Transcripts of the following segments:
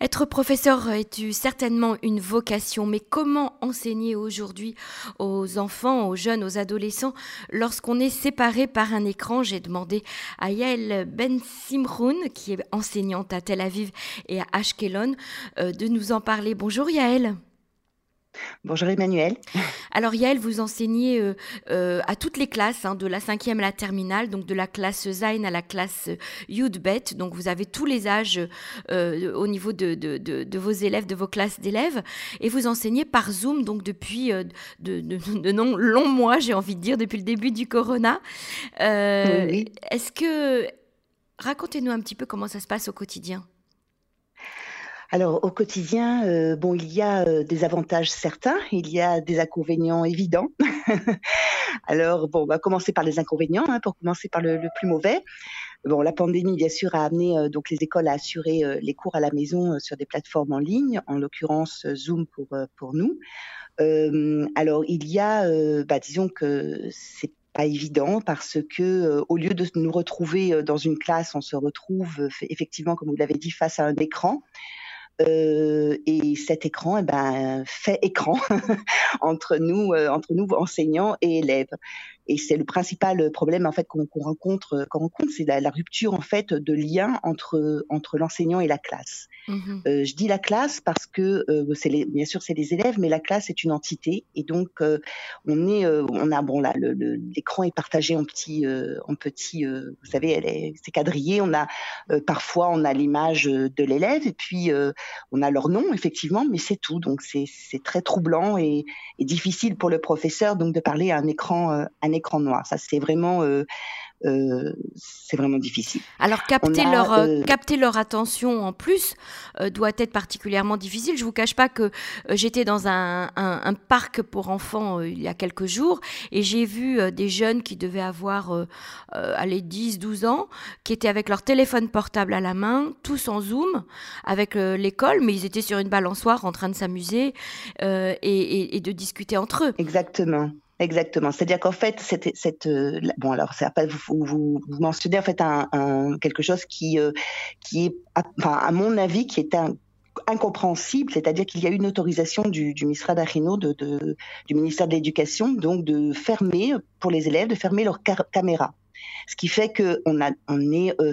Être professeur est certainement une vocation, mais comment enseigner aujourd'hui aux enfants, aux jeunes, aux adolescents lorsqu'on est séparé par un écran? J'ai demandé à Yael Ben Simroun, qui est enseignante à Tel Aviv et à Ashkelon, euh, de nous en parler. Bonjour Yael. Bonjour Emmanuel. Alors Yael, vous enseignez euh, euh, à toutes les classes, hein, de la cinquième à la terminale, donc de la classe Zain à la classe Yudbet. Donc vous avez tous les âges euh, au niveau de, de, vos élèves, de vos classes d'élèves. Et vous enseignez par Zoom, donc depuis de, longs mois, j'ai envie de dire, depuis le début du corona. Est-ce que... Racontez-nous un petit peu comment ça se passe au quotidien. Alors au quotidien, euh, bon, il y a euh, des avantages certains, il y a des inconvénients évidents. Alors bon, on va commencer par les inconvénients, hein, pour commencer par le, plus mauvais. Bon, la pandémie, bien sûr, a amené euh, donc les écoles à assurer les cours à la maison sur des plateformes en ligne, en l'occurrence Zoom pour pour nous. alors il y a, bah, disons que c'est pas évident parce que au lieu de nous retrouver dans une classe, on se retrouve effectivement, comme vous l'avez dit, face à un écran. Euh, et cet écran, eh ben, fait écran entre nous, euh, entre nous enseignants et élèves. Et c'est le principal problème en fait qu'on rencontre, qu'on rencontre, c'est la, rupture en fait de lien entre entre l'enseignant et la classe. Mmh euh, je dis la classe parce que euh, c'est bien sûr c'est les élèves, mais la classe est une entité et donc euh, on est, euh, on a bon là l'écran est partagé en petits, en petits, vous savez, c'est quadrillé. On a parfois on a l'image de l'élève et puis on a leur nom effectivement, mais c'est tout. Donc c'est très troublant et, et, difficile pour le professeur donc de parler à un écran, un écran noir. Ça, c'est vraiment, euh, euh, c'est vraiment difficile. Alors capter leur euh, capter leur attention en plus doit être particulièrement difficile. Je vous cache pas que j'étais dans un, un, parc pour enfants il y a quelques jours et j'ai vu des jeunes qui devaient avoir allez 10 12 ans qui étaient avec leur téléphone portable à la main, tous en zoom avec l'école mais ils étaient sur une balançoire en train de s'amuser et, et de discuter entre eux. Exactement. Exactement. C'est-à-dire qu'en fait, cette, cette euh, bon alors c'est vous, vous, vous mentionnez en fait un, un quelque chose qui euh, qui est enfin à mon avis qui est un incompréhensible, c'est-à-dire qu'il y a une autorisation du, du ministère d'Arino, de, de, du ministère de l'Éducation, donc de fermer pour les élèves, de fermer leurs caméras. Ce qui fait qu'on a, on est, euh,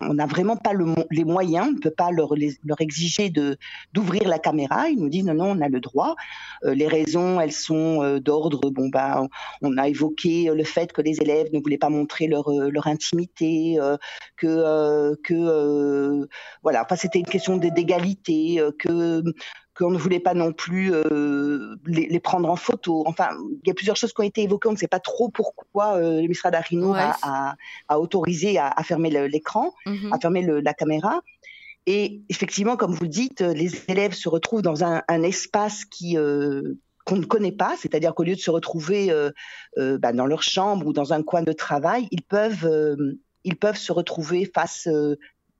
on n'a vraiment pas le, les moyens, on ne peut pas leur, leur exiger de d'ouvrir la caméra. Ils nous disent non, non, on a le droit. Euh, les raisons, elles sont euh, d'ordre. Bon, bah, on a évoqué le fait que les élèves ne voulaient pas montrer leur, leur intimité, que, que voilà. Enfin, c'était une question d'égalité, que qu'on ne voulait pas non plus euh, les, prendre en photo. Enfin, il y a plusieurs choses qui ont été évoquées. On ne sait pas trop pourquoi euh, le ministère d'Arino a, autorisé à, fermer l'écran, à fermer mhm. la caméra. Et effectivement, comme vous dites, les élèves se retrouvent dans un, espace qui euh, qu'on ne connaît pas, c'est-à-dire qu'au lieu de se retrouver bah, dans leur chambre ou dans un coin de travail, ils peuvent ils peuvent se retrouver face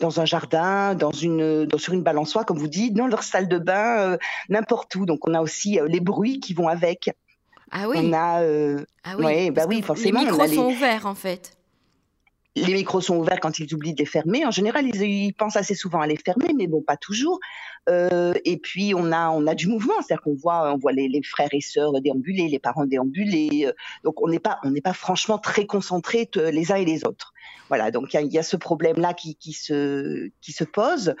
dans un jardin, dans une, dans, sur une balançoire, comme vous dites, dans leur salle de bain, euh, n'importe où. Donc on a aussi euh, les bruits qui vont avec. Ah oui. On a, euh, ah oui, bah oui, forcément. Les micros sont ouverts en fait. Les micros sont ouverts quand ils oublient de les fermer. En général, ils, pensent assez souvent à les fermer, mais bon, pas toujours. Euh, et puis on a on a du mouvement, c'est-à-dire qu'on voit on voit les, frères et sœurs déambuler, les parents déambuler. donc on n'est pas pas franchement très concentrés les uns et les autres. Voilà, donc il y, a, ce problème-là qui, qui, se, qui se pose.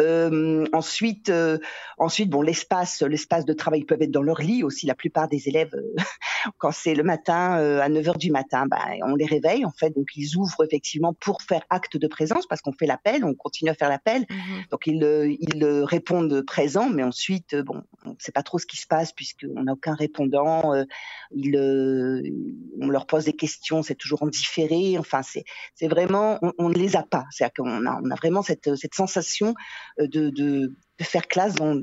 Euh, ensuite, euh, ensuite, bon, l'espace, l'espace de travail, peuvent être dans leur lit aussi. La plupart des élèves, euh, quand c'est le matin, à 9 h du matin, bah, on les réveille en fait, donc ils ouvrent effectivement pour faire acte de présence parce qu'on fait l'appel, on continue à faire l'appel. Mmh donc ils, ils répondent présents, mais ensuite, bon, on ne sait pas trop ce qui se passe puisqu'on n'a aucun répondant. ils, on leur pose des questions, c'est toujours en différé. Enfin, c'est vraiment, on, ne les a pas. C'est-à-dire qu'on a, on a vraiment cette, cette sensation euh, de, de, de faire classe dans,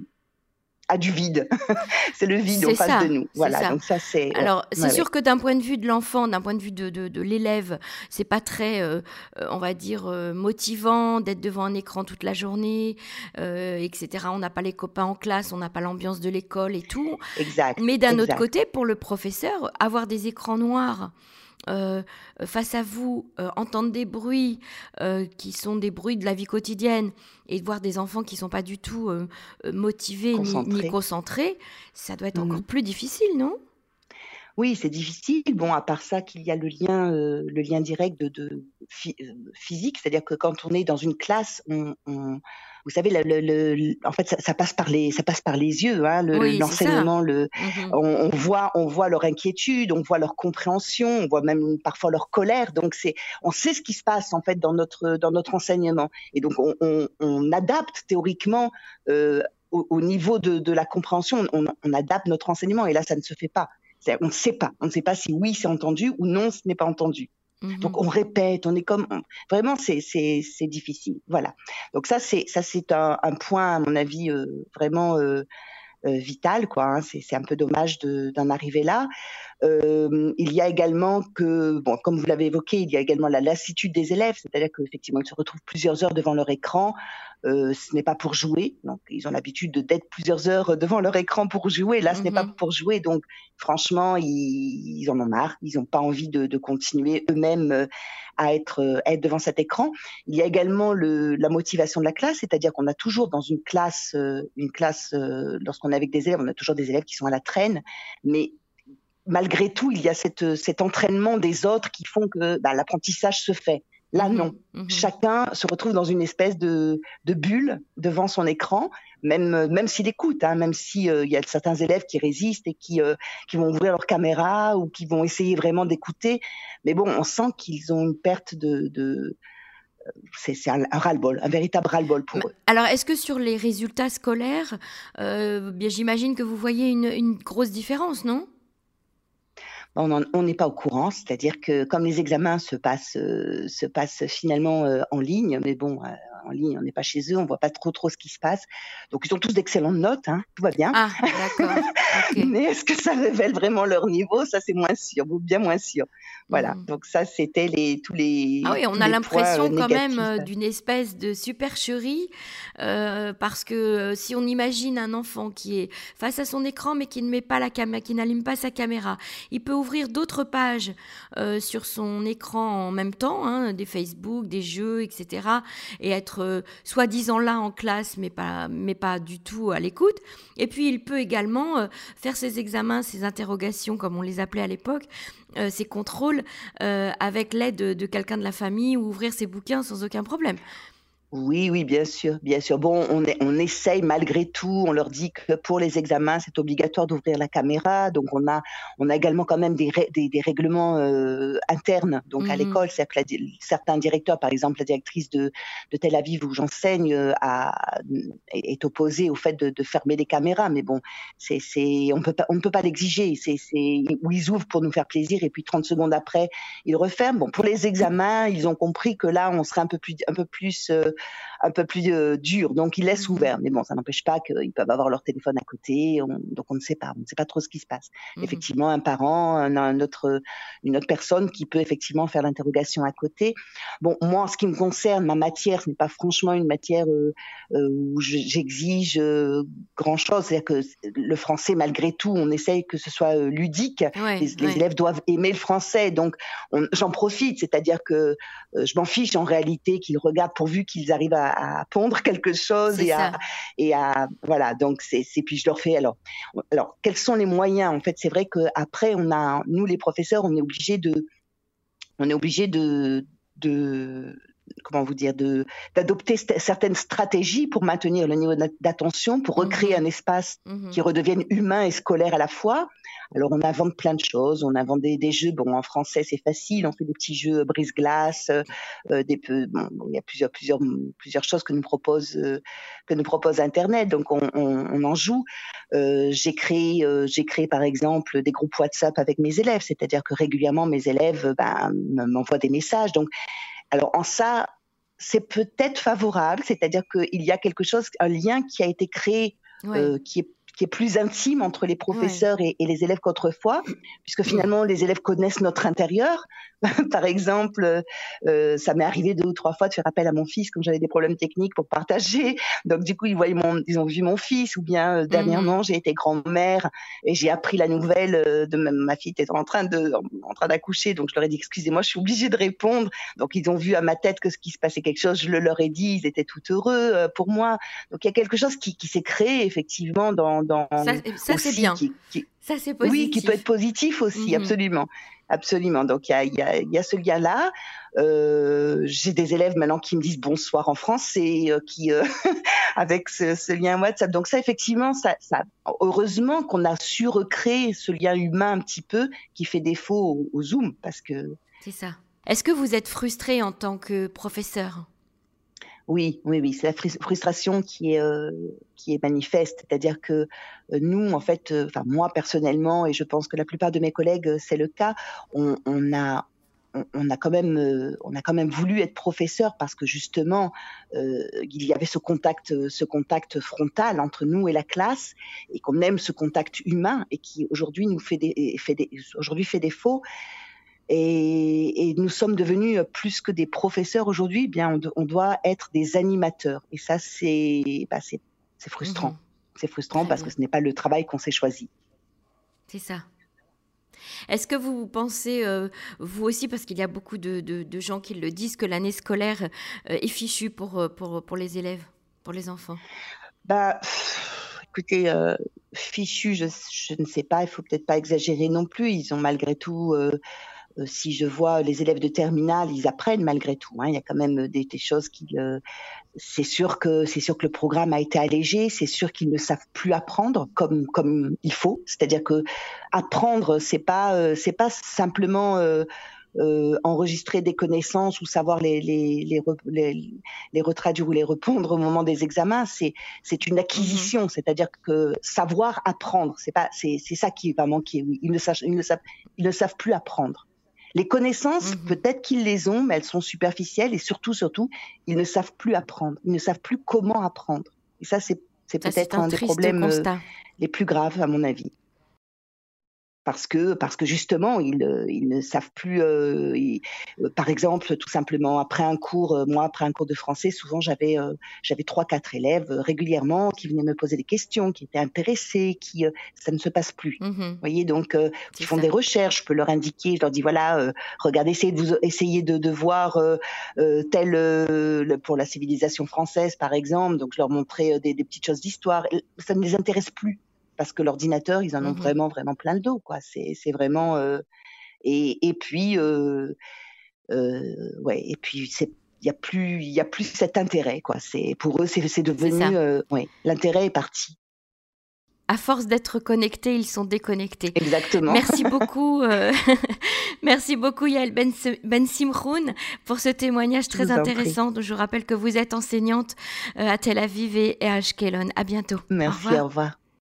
à du vide. c'est le vide en face de nous. Voilà. Ça. Donc ça c'est. Alors c'est sûr que d'un point de vue de l'enfant, d'un point de vue de, de, de l'élève, c'est pas très, euh, euh, on va dire, motivant d'être devant un écran toute la journée, euh, etc. On n'a pas les copains en classe, on n'a pas l'ambiance de l'école et tout. Exact. Mais d'un autre côté, pour le professeur, avoir des écrans noirs face à vous entendre des bruits qui sont des bruits de la vie quotidienne et de voir des enfants qui sont pas du tout motivés ni, concentrés, ça doit être encore mmh. plus difficile, non? Oui, c'est difficile. Bon, à part ça, qu'il y a le lien, le lien direct de, physique, c'est-à-dire que quand on est dans une classe, on, vous savez, le, en fait, ça, passe par les, ça passe par les yeux, hein, l'enseignement. Le, mmh on, voit, on voit leur inquiétude, on voit leur compréhension, on voit même parfois leur colère. Donc c'est, on sait ce qui se passe en fait dans notre dans notre enseignement, et donc on, adapte théoriquement. Euh, au, niveau de, la compréhension, on, on, adapte notre enseignement et là, ça ne se fait pas. On ne sait pas. On ne sait pas si oui, c'est entendu ou non, ce n'est pas entendu. Mmh Donc on répète, on est comme vraiment c'est c'est difficile. Voilà. Donc ça c'est ça c'est un, un, point à mon avis euh, vraiment euh, euh, vital quoi. Hein. C'est un peu dommage d'en arriver là. Euh, il y a également que, bon, comme vous l'avez évoqué, il y a également la lassitude des élèves, c'est-à-dire qu'effectivement, ils se retrouvent plusieurs heures devant leur écran. Euh, ce n'est pas pour jouer, donc ils ont l'habitude d'être plusieurs heures devant leur écran pour jouer. Là, ce n'est pas mmh pour jouer, donc franchement, ils, ils en ont marre, ils n'ont pas envie de, de continuer eux-mêmes euh, à être, être devant cet écran. Il y a également le, la motivation de la classe, c'est-à-dire qu'on a toujours dans une classe, une classe, lorsqu'on est avec des élèves, on a toujours des élèves qui sont à la traîne, mais malgré tout, il y a cette, cet entraînement des autres qui font que bah, l'apprentissage se fait. Là, mhm. non. Mhm. Chacun se retrouve dans une espèce de, de bulle devant son écran, même, même s'il écoute, hein, même s'il euh, y a certains élèves qui résistent et qui, euh, qui vont ouvrir leur caméra ou qui vont essayer vraiment d'écouter. Mais bon, on sent qu'ils ont une perte de, de c'est un, un ras-le-bol, un véritable ras-le-bol pour eux. Alors, est-ce que sur les résultats scolaires, euh, j'imagine que vous voyez une, une grosse différence, non? On n'est pas au courant, c'est-à-dire que comme les examens se passent, euh, se passent finalement euh, en ligne, mais bon, euh, en ligne, on n'est pas chez eux, on voit pas trop trop ce qui se passe. Donc ils ont tous d'excellentes notes, hein, tout va bien. Ah, d'accord. mais est-ce que ça révèle vraiment leur niveau? Ça, c'est moins sûr, bien moins sûr. Voilà. Hmm. Donc ça, c'était les tous les. Ah oui, on a l'impression quand même d'une espèce de supercherie, parce que si on imagine un enfant qui est face à son écran mais qui ne met pas la caméra, qui n'allume pas sa caméra, il peut ouvrir d'autres pages euh, sur son écran en même temps, hein, des Facebook, des jeux, etc., et être euh, soi-disant là en classe, mais pas, mais pas du tout à l'écoute. Et puis il peut également euh, faire ses examens, ses interrogations, comme on les appelait à l'époque, ses contrôles avec l'aide de quelqu'un de la famille ou ouvrir ses bouquins sans aucun problème. Oui, oui, bien sûr, bien sûr. Bon, on, est, on essaye malgré tout. On leur dit que pour les examens, c'est obligatoire d'ouvrir la caméra. Donc, on a, on a également quand même des, des, des règlements euh, internes. Donc, à mmh l'école, que certains directeurs, par exemple, la directrice de, de Tel Aviv où j'enseigne, euh, est opposée au fait de, de, fermer les caméras. Mais bon, c'est, c'est, on peut pas, on ne peut pas l'exiger. C'est, c'est où ils ouvrent pour nous faire plaisir et puis 30 secondes après, ils referment. Bon, pour les examens, ils ont compris que là, on serait un peu plus, un peu plus euh, un peu plus euh, dur. Donc, ils laissent mmh ouvert. Mais bon, ça n'empêche pas qu'ils peuvent avoir leur téléphone à côté. donc, on ne sait pas. On ne sait pas trop ce qui se passe. Mmh effectivement, un parent, un, autre, une autre personne qui peut effectivement faire l'interrogation à côté. Bon, moi, en ce qui me concerne, ma matière, ce n'est pas franchement une matière euh, euh, où j'exige grand-chose. C'est-à-dire que le français, malgré tout, on essaye que ce soit ludique. les, élèves doivent aimer le français. Donc, j'en profite. C'est-à-dire que je m'en fiche en réalité qu'ils regardent pourvu qu'ils arrivent à, pondre quelque chose et à, et à, voilà. Donc c'est, puis je leur fais alors, alors quels sont les moyens? En fait, c'est vrai que après on a, nous les professeurs, on est obligé de, on est obligé de, de comment vous dire, de d'adopter certaines stratégies pour maintenir le niveau d'attention, pour recréer mmh un espace mmh qui redevienne humain et scolaire à la fois. Alors on invente plein de choses, on invente des, des jeux. Bon, en français c'est facile, on fait des petits jeux brise-glace, euh, euh bon, il y a plusieurs plusieurs plusieurs choses que nous propose euh, que nous propose Internet, donc on, on, on en joue. Euh, j'ai créé euh, j'ai créé par exemple des groupes WhatsApp avec mes élèves, c'est-à-dire que régulièrement mes élèves ben, m'envoient des messages. Donc alors en ça, c'est peut-être favorable, c'est-à-dire qu'il y a quelque chose, un lien qui a été créé, euh, qui est qui est plus intime entre les professeurs et, les élèves qu'autrefois, puisque finalement les élèves connaissent notre intérieur. Par exemple, euh, ça m'est arrivé deux ou trois fois de faire appel à mon fils quand j'avais des problèmes techniques pour partager. Donc du coup, ils voyaient mon, ils ont vu mon fils. Ou bien euh, dernièrement, mhm. j'ai été grand-mère et j'ai appris la nouvelle euh, de ma, ma fille était en train de, en train d'accoucher. Donc je leur ai dit excusez-moi, je suis obligée de répondre. Donc ils ont vu à ma tête que ce qui se passait quelque chose. Je le leur ai dit. Ils étaient tout heureux pour moi. Donc il y a quelque chose qui, qui s'est créé effectivement dans, dans ça, ça c'est bien. ça c'est positif. Oui, qui peut être positif aussi, mhm. absolument. Absolument. Donc il y a, y, a, y a, ce lien-là. Euh, J'ai des élèves maintenant qui me disent bonsoir en français, euh, qui euh, avec ce, ce, lien WhatsApp. Donc ça effectivement, ça, ça heureusement qu'on a su recréer ce lien humain un petit peu qui fait défaut au, au Zoom parce que. C'est ça. Est-ce que vous êtes frustré en tant que professeur? Oui, oui, oui, c'est la frustration qui est euh, qui est manifeste, c'est-à-dire que euh, nous, en fait, euh, enfin moi personnellement, et je pense que la plupart de mes collègues, c'est le cas, on, on a on, a quand même on a quand même voulu être professeur parce que justement il y avait ce contact ce contact frontal entre nous et la classe et qu'on aime ce contact humain et qui aujourd'hui nous fait des, fait des aujourd'hui fait défaut et, et, nous sommes devenus plus que des professeurs aujourd'hui. Eh bien, on, on, doit être des animateurs. Et ça, c'est bah, frustrant. Mmh c'est frustrant parce que ce n'est pas le travail qu'on s'est choisi. C'est ça. Est-ce que vous pensez, euh, vous aussi, parce qu'il y a beaucoup de, de, de, gens qui le disent, que l'année scolaire euh, est fichue pour, euh, pour, pour les élèves, pour les enfants? Bah, Écoutez, euh, fichu, je, je, ne sais pas, il faut peut-être pas exagérer non plus. Ils ont malgré tout si je vois les élèves de terminale, ils apprennent malgré tout. Hein. Il y a quand même des, des choses qui. Euh, c'est sûr que c'est sûr que le programme a été allégé. C'est sûr qu'ils ne savent plus apprendre comme comme il faut. C'est-à-dire que apprendre, c'est pas euh, c'est pas simplement euh, euh, enregistrer des connaissances ou savoir les, les, les, les, les retraduire ou les répondre au moment des examens, c'est, c'est une acquisition, mm-hmm. c'est-à-dire que savoir apprendre, c'est pas, c'est, c'est ça qui va manquer. Oui. Ils ne savent, ils ne savent, ils ne savent plus apprendre. Les connaissances, mmh peut-être qu'ils les ont, mais elles sont superficielles et surtout, surtout, ils ne savent plus apprendre. Ils ne savent plus comment apprendre. Et ça, c'est, peut-être un, un des problèmes euh, les plus graves, à mon avis parce que parce que justement ils, euh, ils ne savent plus euh, euh, par exemple tout simplement après un cours moi après un cours de français souvent j'avais j'avais trois quatre élèves régulièrement qui venaient me poser des questions qui étaient intéressés qui ça ne se passe plus. Mmh vous voyez donc qui font ça. des recherches je peux leur indiquer je leur dis voilà regardez essayez de vous essayer de, de voir tel pour la civilisation française par exemple. Donc je leur montrais des, des petites choses d'histoire. Ça ne les intéresse plus parce que l'ordinateur, ils en ont mmh vraiment, vraiment plein le dos, quoi. C'est, c'est vraiment. Euh, et, et puis, euh, euh, ouais, et puis c'est il y a plus il y a plus cet intérêt quoi c'est pour eux c'est c'est devenu ouais l'intérêt est parti à force d'être connectés, ils sont déconnectés. Exactement. Merci beaucoup, euh, merci beaucoup Yael Ben, ben Simroun pour ce témoignage très intéressant. Je rappelle que vous êtes enseignante à Tel Aviv et à Ashkelon. À bientôt. Merci, Au revoir. Au revoir.